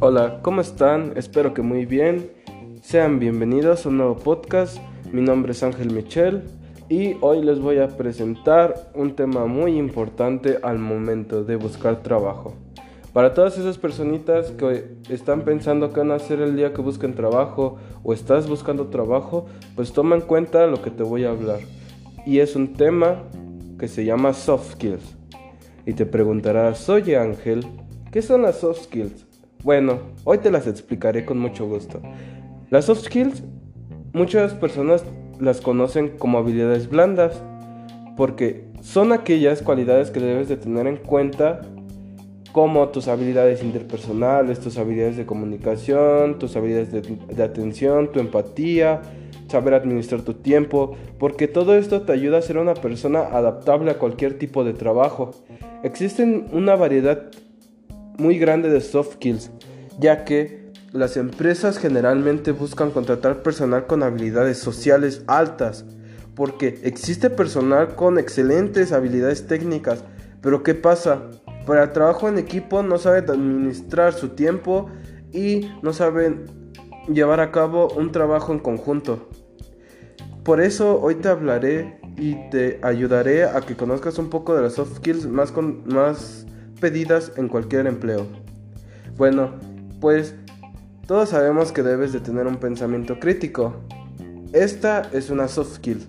Hola, ¿cómo están? Espero que muy bien. Sean bienvenidos a un nuevo podcast. Mi nombre es Ángel Michel y hoy les voy a presentar un tema muy importante al momento de buscar trabajo. Para todas esas personitas que están pensando qué van a hacer el día que busquen trabajo o estás buscando trabajo, pues toma en cuenta lo que te voy a hablar. Y es un tema que se llama soft skills. Y te preguntarás, oye Ángel, ¿qué son las soft skills? Bueno, hoy te las explicaré con mucho gusto. Las soft skills, muchas personas las conocen como habilidades blandas, porque son aquellas cualidades que debes de tener en cuenta como tus habilidades interpersonales, tus habilidades de comunicación, tus habilidades de, de, atención, tu empatía, saber administrar tu tiempo, porque todo esto te ayuda a ser una persona adaptable a cualquier tipo de trabajo. Existen una variedad muy grande de soft skills, ya que las empresas generalmente buscan contratar personal con habilidades sociales altas, porque existe personal con excelentes habilidades técnicas, pero ¿qué pasa? Para el trabajo en equipo no saben administrar su tiempo y no saben llevar a cabo un trabajo en conjunto. Por eso hoy te hablaré y te ayudaré a que conozcas un poco de las soft skills más, más pedidas en cualquier empleo. Bueno, pues todos sabemos que debes de tener un pensamiento crítico. Esta es una soft skill.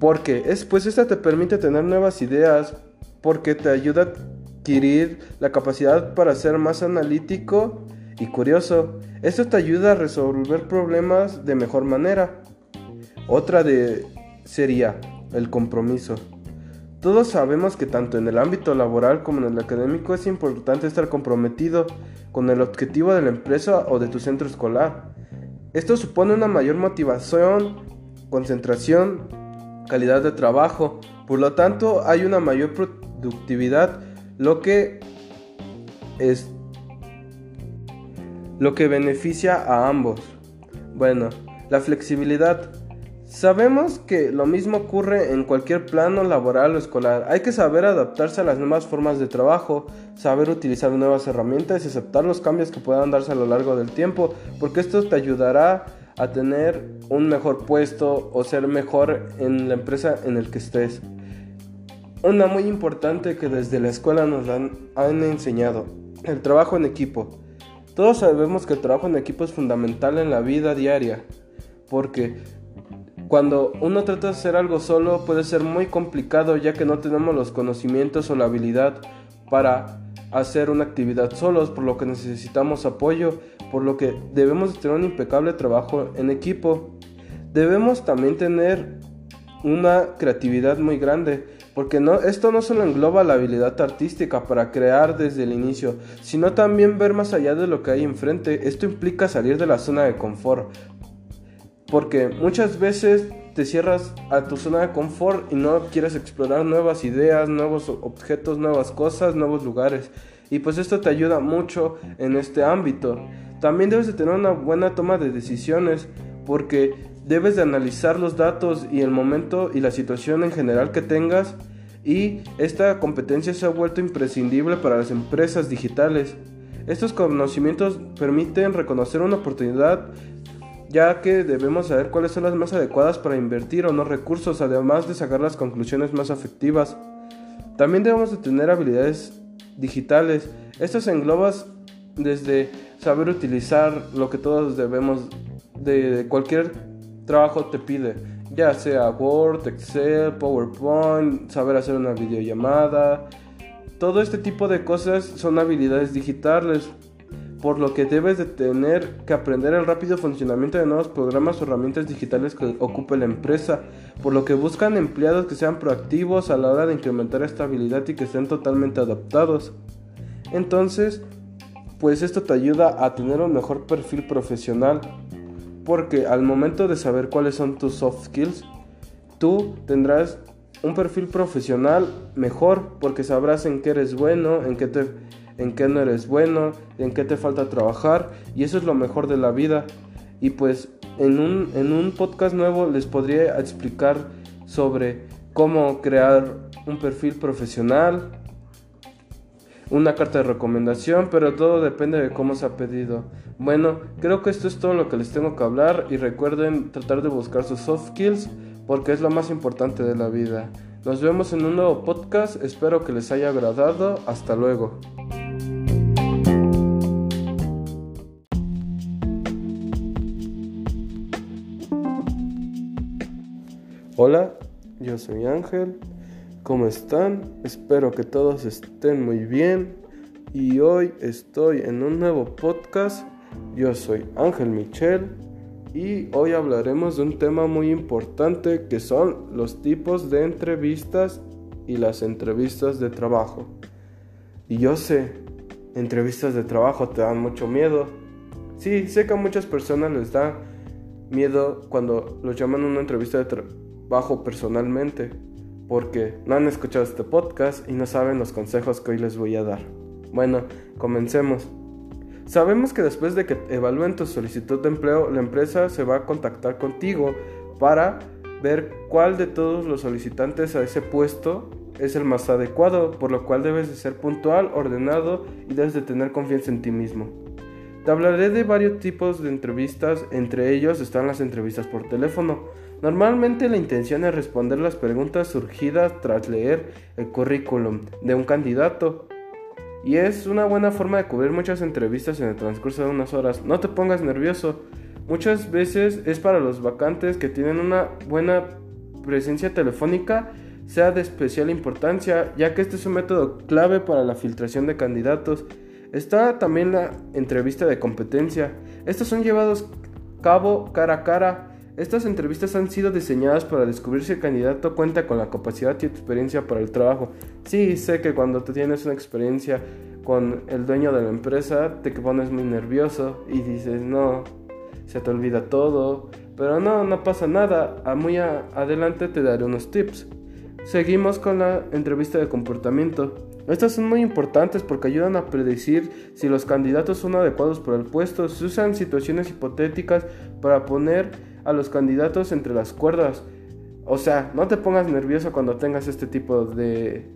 Porque es, pues esta te permite tener nuevas ideas, porque te ayuda a adquirir la capacidad para ser más analítico y curioso. Esto te ayuda a resolver problemas de mejor manera. Otra de sería el compromiso. Todos sabemos que tanto en el ámbito laboral como en el académico es importante estar comprometido con el objetivo de la empresa o de tu centro escolar. Esto supone una mayor motivación, concentración, calidad de trabajo, por lo tanto hay una mayor productividad, lo que es lo que beneficia a ambos. Bueno, la flexibilidad Sabemos que lo mismo ocurre en cualquier plano laboral o escolar. Hay que saber adaptarse a las nuevas formas de trabajo, saber utilizar nuevas herramientas y aceptar los cambios que puedan darse a lo largo del tiempo, porque esto te ayudará a tener un mejor puesto o ser mejor en la empresa en el que estés. Una muy importante que desde la escuela nos han, han enseñado, el trabajo en equipo. Todos sabemos que el trabajo en equipo es fundamental en la vida diaria, porque cuando uno trata de hacer algo solo puede ser muy complicado ya que no tenemos los conocimientos o la habilidad para hacer una actividad solos, por lo que necesitamos apoyo, por lo que debemos tener un impecable trabajo en equipo. Debemos también tener una creatividad muy grande, porque no, esto no solo engloba la habilidad artística para crear desde el inicio, sino también ver más allá de lo que hay enfrente. Esto implica salir de la zona de confort, porque muchas veces te cierras a tu zona de confort y no quieres explorar nuevas ideas, nuevos objetos, nuevas cosas, nuevos lugares. Y pues esto te ayuda mucho en este ámbito. También debes de tener una buena toma de decisiones porque debes de analizar los datos y el momento y la situación en general que tengas y esta competencia se ha vuelto imprescindible para las empresas digitales. Estos conocimientos permiten reconocer una oportunidad ya que debemos saber cuáles son las más adecuadas para invertir o no recursos, además de sacar las conclusiones más efectivas. También debemos de tener habilidades digitales. Estas engloban desde saber utilizar lo que todos debemos de cualquier trabajo te pide, ya sea Word, Excel, PowerPoint, saber hacer una videollamada. Todo este tipo de cosas son habilidades digitales por lo que debes de tener que aprender el rápido funcionamiento de nuevos programas o herramientas digitales que ocupe la empresa, por lo que buscan empleados que sean proactivos a la hora de incrementar esta habilidad y que estén totalmente adaptados. Entonces, pues esto te ayuda a tener un mejor perfil profesional, porque al momento de saber cuáles son tus soft skills, tú tendrás un perfil profesional mejor, porque sabrás en qué eres bueno, en qué te en qué no eres bueno, en qué te falta trabajar y eso es lo mejor de la vida. Y pues en un, en un podcast nuevo les podría explicar sobre cómo crear un perfil profesional, una carta de recomendación, pero todo depende de cómo se ha pedido. Bueno, creo que esto es todo lo que les tengo que hablar y recuerden tratar de buscar sus soft skills porque es lo más importante de la vida. Nos vemos en un nuevo podcast, espero que les haya agradado, hasta luego. Hola, yo soy Ángel. ¿Cómo están? Espero que todos estén muy bien. Y hoy estoy en un nuevo podcast. Yo soy Ángel Michel. Y hoy hablaremos de un tema muy importante que son los tipos de entrevistas y las entrevistas de trabajo. Y yo sé, entrevistas de trabajo te dan mucho miedo. Sí, sé que a muchas personas les da miedo cuando los llaman a una entrevista de trabajo personalmente porque no han escuchado este podcast y no saben los consejos que hoy les voy a dar. Bueno, comencemos. Sabemos que después de que evalúen tu solicitud de empleo, la empresa se va a contactar contigo para ver cuál de todos los solicitantes a ese puesto es el más adecuado, por lo cual debes de ser puntual, ordenado y debes de tener confianza en ti mismo. Te hablaré de varios tipos de entrevistas, entre ellos están las entrevistas por teléfono, Normalmente la intención es responder las preguntas surgidas tras leer el currículum de un candidato. Y es una buena forma de cubrir muchas entrevistas en el transcurso de unas horas. No te pongas nervioso. Muchas veces es para los vacantes que tienen una buena presencia telefónica sea de especial importancia, ya que este es un método clave para la filtración de candidatos. Está también la entrevista de competencia. Estos son llevados cabo cara a cara estas entrevistas han sido diseñadas para descubrir si el candidato cuenta con la capacidad y experiencia para el trabajo. Sí, sé que cuando tú tienes una experiencia con el dueño de la empresa te pones muy nervioso y dices, no, se te olvida todo. Pero no, no pasa nada. A muy adelante te daré unos tips. Seguimos con la entrevista de comportamiento. Estas son muy importantes porque ayudan a predecir si los candidatos son adecuados para el puesto. Se usan situaciones hipotéticas para poner a los candidatos entre las cuerdas. O sea, no te pongas nervioso cuando tengas este tipo de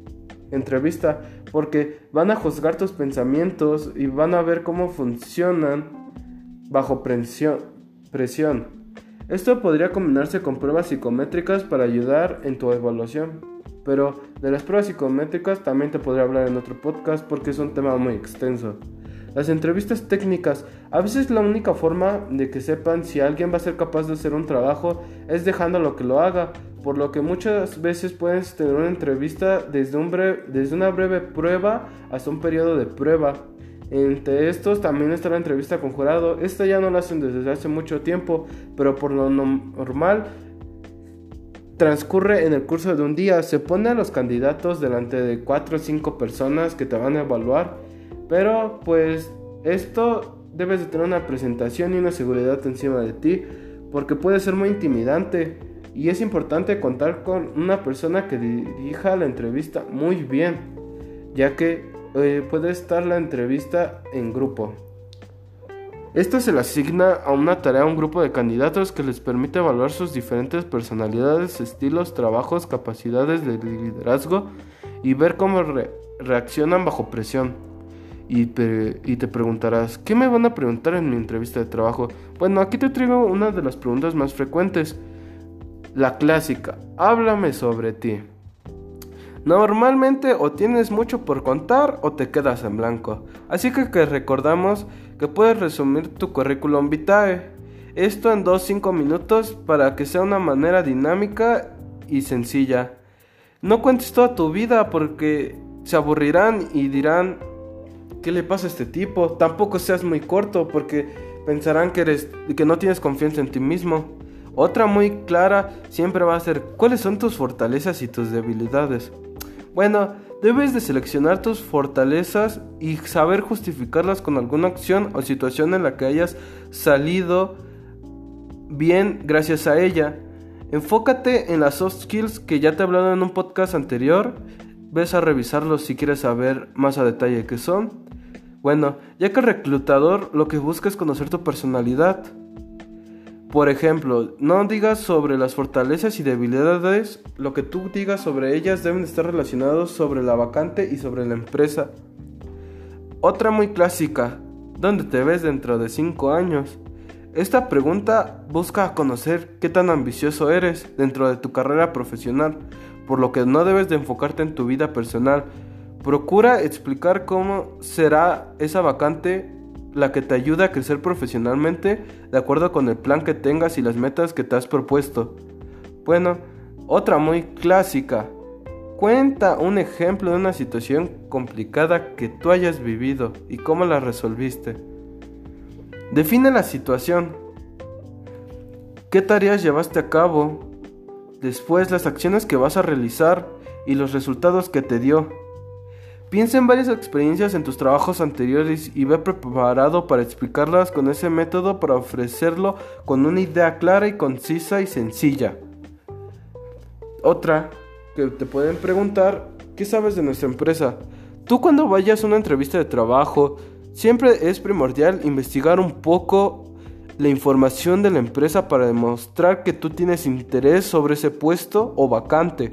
entrevista, porque van a juzgar tus pensamientos y van a ver cómo funcionan bajo presión. Esto podría combinarse con pruebas psicométricas para ayudar en tu evaluación. Pero de las pruebas psicométricas también te podría hablar en otro podcast porque es un tema muy extenso. Las entrevistas técnicas. A veces la única forma de que sepan si alguien va a ser capaz de hacer un trabajo es dejándolo que lo haga, por lo que muchas veces puedes tener una entrevista desde, un desde una breve prueba hasta un periodo de prueba. Entre estos también está la entrevista con jurado. Esta ya no la hacen desde hace mucho tiempo, pero por lo normal transcurre en el curso de un día. Se pone a los candidatos delante de 4 o 5 personas que te van a evaluar pero pues esto debes de tener una presentación y una seguridad encima de ti porque puede ser muy intimidante y es importante contar con una persona que dirija la entrevista muy bien ya que eh, puede estar la entrevista en grupo. Esto se le asigna a una tarea a un grupo de candidatos que les permite evaluar sus diferentes personalidades, estilos, trabajos, capacidades de liderazgo y ver cómo reaccionan bajo presión. Y te, preguntarás, ¿qué me van a preguntar en mi entrevista de trabajo? Bueno, aquí te traigo una de las preguntas más frecuentes. La clásica, háblame sobre ti. Normalmente o tienes mucho por contar o te quedas en blanco. Así que, que recordamos que puedes resumir tu currículum vitae. Esto en 2-5 minutos para que sea una manera dinámica y sencilla. No cuentes toda tu vida porque se aburrirán y dirán, ¿qué le pasa a este tipo? Tampoco seas muy corto porque pensarán que eres que no tienes confianza en ti mismo. Otra muy clara siempre va a ser cuáles son tus fortalezas y tus debilidades. Bueno, debes de seleccionar tus fortalezas y saber justificarlas con alguna acción o situación en la que hayas salido bien gracias a ella. Enfócate en las soft skills que ya te he hablado en un podcast anterior. Ves a revisarlos si quieres saber más a detalle qué son. Bueno, ya que reclutador lo que busca es conocer tu personalidad. Por ejemplo, no digas sobre las fortalezas y debilidades, lo que tú digas sobre ellas deben estar relacionados sobre la vacante y sobre la empresa. Otra muy clásica, ¿dónde te ves dentro de 5 años? Esta pregunta busca conocer qué tan ambicioso eres dentro de tu carrera profesional, por lo que no debes de enfocarte en tu vida personal. Procura explicar cómo será esa vacante la que te ayuda a crecer profesionalmente de acuerdo con el plan que tengas y las metas que te has propuesto. Bueno, otra muy clásica. Cuenta un ejemplo de una situación complicada que tú hayas vivido y cómo la resolviste. Define la situación. ¿Qué tareas llevaste a cabo? Después las acciones que vas a realizar y los resultados que te dio. Piensa en varias experiencias en tus trabajos anteriores y ve preparado para explicarlas con ese método para ofrecerlo con una idea clara y concisa y sencilla. Otra que te pueden preguntar, ¿qué sabes de nuestra empresa? Tú cuando vayas a una entrevista de trabajo, siempre es primordial investigar un poco la información de la empresa para demostrar que tú tienes interés sobre ese puesto o vacante.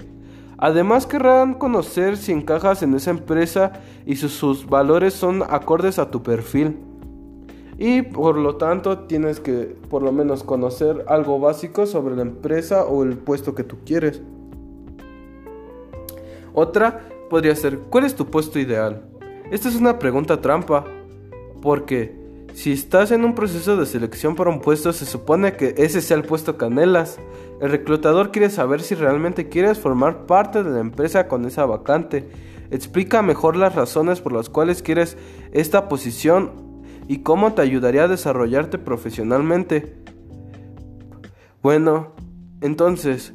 Además querrán conocer si encajas en esa empresa y si sus valores son acordes a tu perfil. Y por lo tanto tienes que por lo menos conocer algo básico sobre la empresa o el puesto que tú quieres. Otra podría ser, ¿cuál es tu puesto ideal? Esta es una pregunta trampa, porque si estás en un proceso de selección para un puesto, se supone que ese sea el puesto canelas. El reclutador quiere saber si realmente quieres formar parte de la empresa con esa vacante. Explica mejor las razones por las cuales quieres esta posición y cómo te ayudaría a desarrollarte profesionalmente. Bueno, entonces,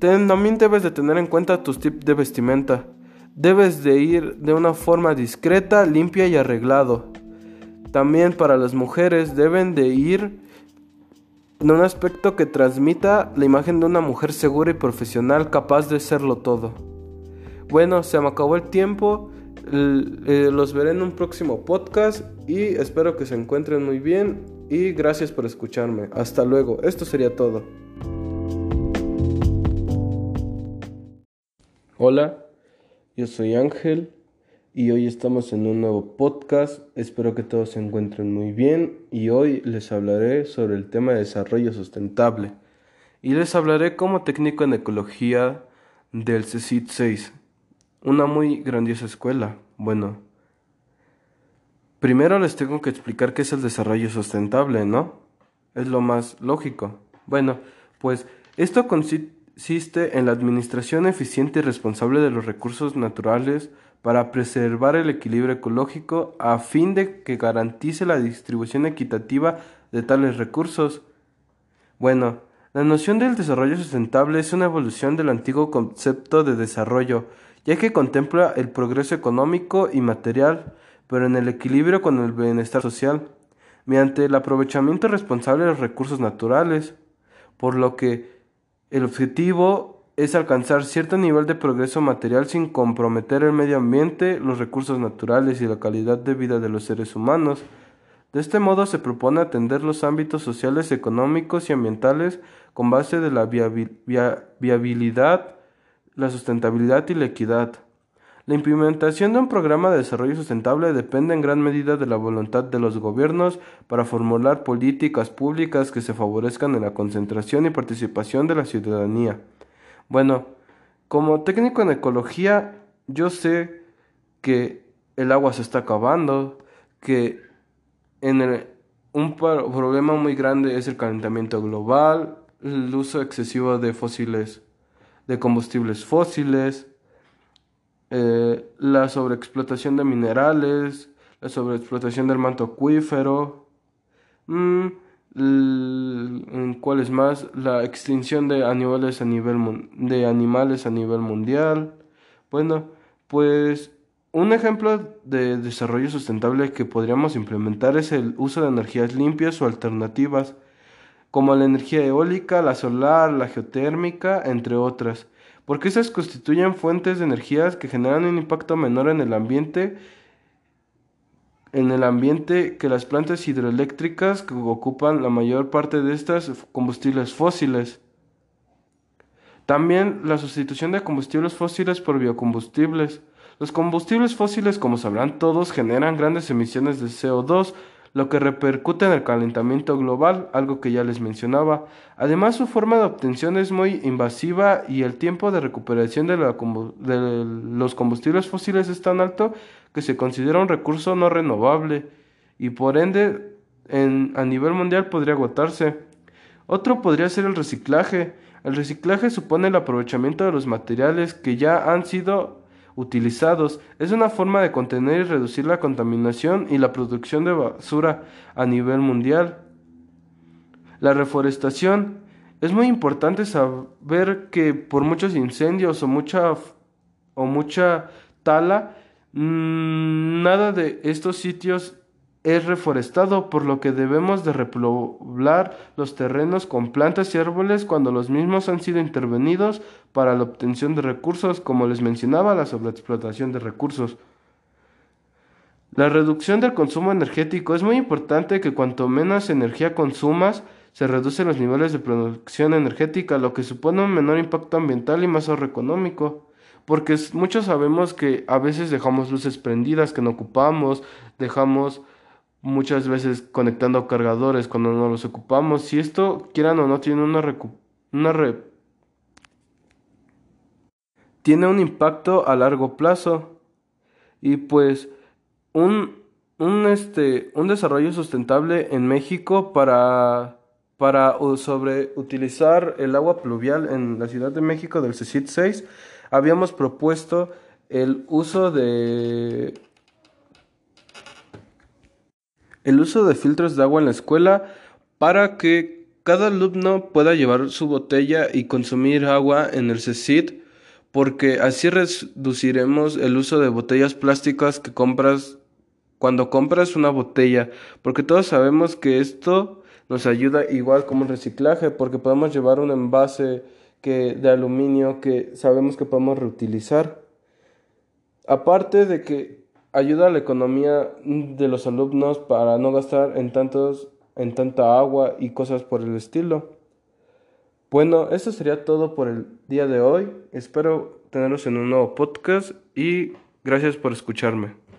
también debes de tener en cuenta tus tips de vestimenta. Debes de ir de una forma discreta, limpia y arreglado. También para las mujeres deben de ir en un aspecto que transmita la imagen de una mujer segura y profesional capaz de serlo todo. Bueno, se me acabó el tiempo. Eh, los veré en un próximo podcast y espero que se encuentren muy bien y gracias por escucharme. Hasta luego. Esto sería todo. Hola, yo soy Ángel y hoy estamos en un nuevo podcast. Espero que todos se encuentren muy bien y hoy les hablaré sobre el tema de desarrollo sustentable y les hablaré como técnico en ecología del CECIT 6, una muy grandiosa escuela. Bueno, primero les tengo que explicar qué es el desarrollo sustentable, ¿no? Es lo más lógico. Bueno, pues esto consiste consiste en la administración eficiente y responsable de los recursos naturales para preservar el equilibrio ecológico a fin de que garantice la distribución equitativa de tales recursos. Bueno, la noción del desarrollo sustentable es una evolución del antiguo concepto de desarrollo, ya que contempla el progreso económico y material, pero en el equilibrio con el bienestar social, mediante el aprovechamiento responsable de los recursos naturales, por lo que el objetivo es alcanzar cierto nivel de progreso material sin comprometer el medio ambiente, los recursos naturales y la calidad de vida de los seres humanos. De este modo se propone atender los ámbitos sociales, económicos y ambientales con base de la viabilidad, la sustentabilidad y la equidad. La implementación de un programa de desarrollo sustentable depende en gran medida de la voluntad de los gobiernos para formular políticas públicas que se favorezcan en la concentración y participación de la ciudadanía. Bueno, como técnico en ecología, yo sé que el agua se está acabando, que en un problema muy grande es el calentamiento global, el uso excesivo de fósiles, de combustibles fósiles, eh, la sobreexplotación de minerales, la sobreexplotación del manto acuífero, mm, ¿cuáles más? La extinción de animales a nivel, de animales a nivel mundial. Bueno, pues un ejemplo de desarrollo sustentable que podríamos implementar es el uso de energías limpias o alternativas, como la energía eólica, la solar, la geotérmica, entre otras porque esas constituyen fuentes de energías que generan un impacto menor en el ambiente en el ambiente que las plantas hidroeléctricas que ocupan la mayor parte de estas combustibles fósiles. También la sustitución de combustibles fósiles por biocombustibles. Los combustibles fósiles, como sabrán todos, generan grandes emisiones de CO2, lo que repercute en el calentamiento global, algo que ya les mencionaba. Además, su forma de obtención es muy invasiva y el tiempo de recuperación de, los combustibles fósiles es tan alto que se considera un recurso no renovable y por ende a nivel mundial podría agotarse. Otro podría ser el reciclaje. El reciclaje supone el aprovechamiento de los materiales que ya han sido utilizados. Es una forma de contener y reducir la contaminación y la producción de basura a nivel mundial. La reforestación. Es muy importante saber que por muchos incendios o mucha, o mucha tala, mm, nada de estos sitios es reforestado, por lo que debemos de repoblar los terrenos con plantas y árboles cuando los mismos han sido intervenidos para la obtención de recursos, como les mencionaba, la sobreexplotación de recursos. La reducción del consumo energético es muy importante que cuanto menos energía consumas, se reducen los niveles de producción energética, lo que supone un menor impacto ambiental y más ahorro económico. Porque muchos sabemos que a veces dejamos luces prendidas que no ocupamos, dejamos muchas veces conectando cargadores cuando no los ocupamos. Si esto, quieran o no, tiene una, tiene un impacto a largo plazo. Y pues un, un, este, un desarrollo sustentable en México para, para sobre utilizar el agua pluvial en la Ciudad de México del CECIT 6, habíamos propuesto el uso de el uso de filtros de agua en la escuela para que cada alumno pueda llevar su botella y consumir agua en el CECIT, porque así reduciremos el uso de botellas plásticas que compras cuando compras una botella, porque todos sabemos que esto nos ayuda igual como el reciclaje, porque podemos llevar un envase que, de aluminio que sabemos que podemos reutilizar. Aparte de que ayuda a la economía de los alumnos para no gastar en tantos en tanta agua y cosas por el estilo. Bueno, eso sería todo por el día de hoy. Espero tenerlos en un nuevo podcast y gracias por escucharme.